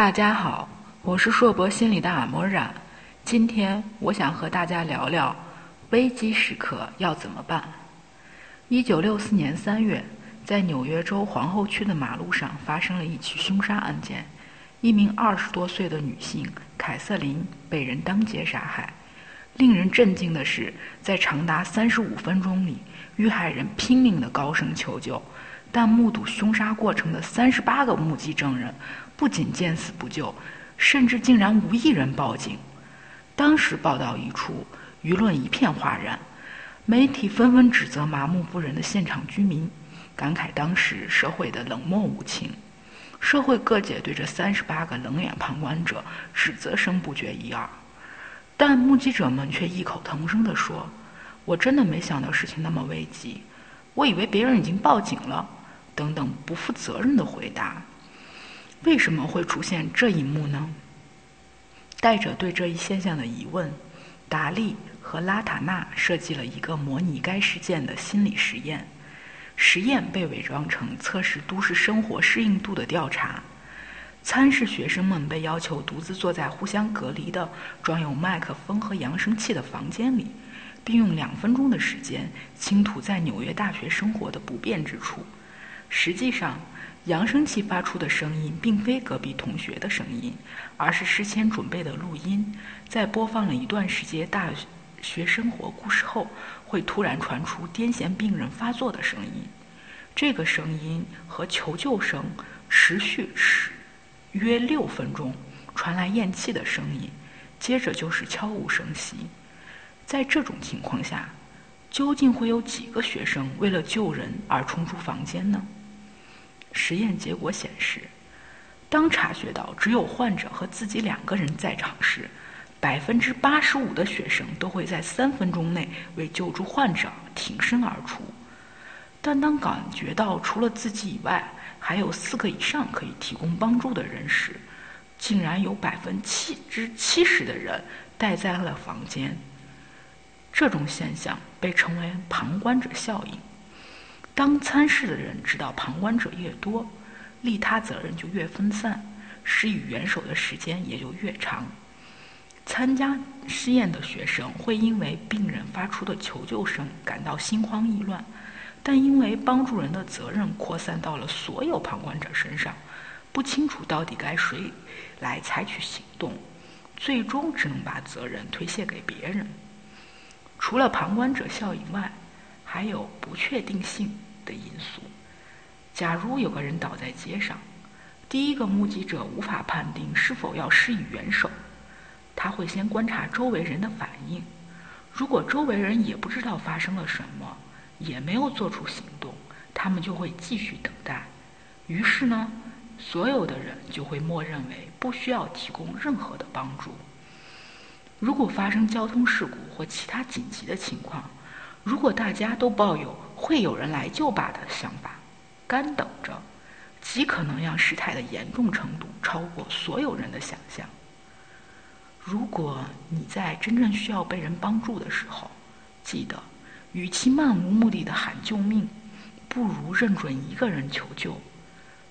大家好，我是硕博心理的阿莫染。今天我想和大家聊聊危机时刻要怎么办。一九六四年三月，在纽约州皇后区的马路上发生了一起凶杀案件，一名二十多岁的女性凯瑟琳被人当街杀害。令人震惊的是，在长达三十五分钟里，遇害人拼命的高声求救，但目睹凶杀过程的三十八个目击证人。不仅见死不救，甚至竟然无一人报警。当时报道一出，舆论一片哗然，媒体纷纷指责麻木不仁的现场居民，感慨当时社会的冷漠无情。社会各界对这三十八个冷眼旁观者指责声不绝于耳，但目击者们却异口同声地说：“我真的没想到事情那么危急，我以为别人已经报警了。”等等不负责任的回答。为什么会出现这一幕呢？带着对这一现象的疑问，达利和拉塔纳设计了一个模拟该事件的心理实验。实验被伪装成测试都市生活适应度的调查。参试学生们被要求独自坐在互相隔离的装有麦克风和扬声器的房间里，并用两分钟的时间倾吐在纽约大学生活的不便之处。实际上，扬声器发出的声音并非隔壁同学的声音，而是事先准备的录音。在播放了一段时间大学生活故事后，会突然传出癫痫病人发作的声音。这个声音和求救声持续时约六分钟，传来咽气的声音，接着就是悄无声息。在这种情况下，究竟会有几个学生为了救人而冲出房间呢？实验结果显示，当察觉到只有患者和自己两个人在场时，百分之八十五的学生都会在三分钟内为救助患者挺身而出。但当感觉到除了自己以外还有四个以上可以提供帮助的人时，竟然有百分之七十的人待在了房间。这种现象被称为“旁观者效应”。当参试的人知道旁观者越多，利他责任就越分散，施以援手的时间也就越长。参加试验的学生会因为病人发出的求救声感到心慌意乱，但因为帮助人的责任扩散到了所有旁观者身上，不清楚到底该谁来采取行动，最终只能把责任推卸给别人。除了旁观者效应外，还有不确定性。的因素。假如有个人倒在街上，第一个目击者无法判定是否要施以援手，他会先观察周围人的反应。如果周围人也不知道发生了什么，也没有做出行动，他们就会继续等待。于是呢，所有的人就会默认为不需要提供任何的帮助。如果发生交通事故或其他紧急的情况，如果大家都抱有会有人来救吧的想法，干等着，极可能让事态的严重程度超过所有人的想象。如果你在真正需要被人帮助的时候，记得，与其漫无目的的喊救命，不如认准一个人求救，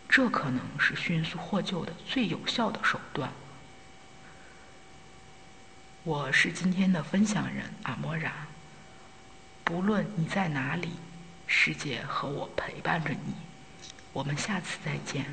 这可能是迅速获救的最有效的手段。我是今天的分享人阿莫然。无论你在哪里，世界和我陪伴着你。我们下次再见。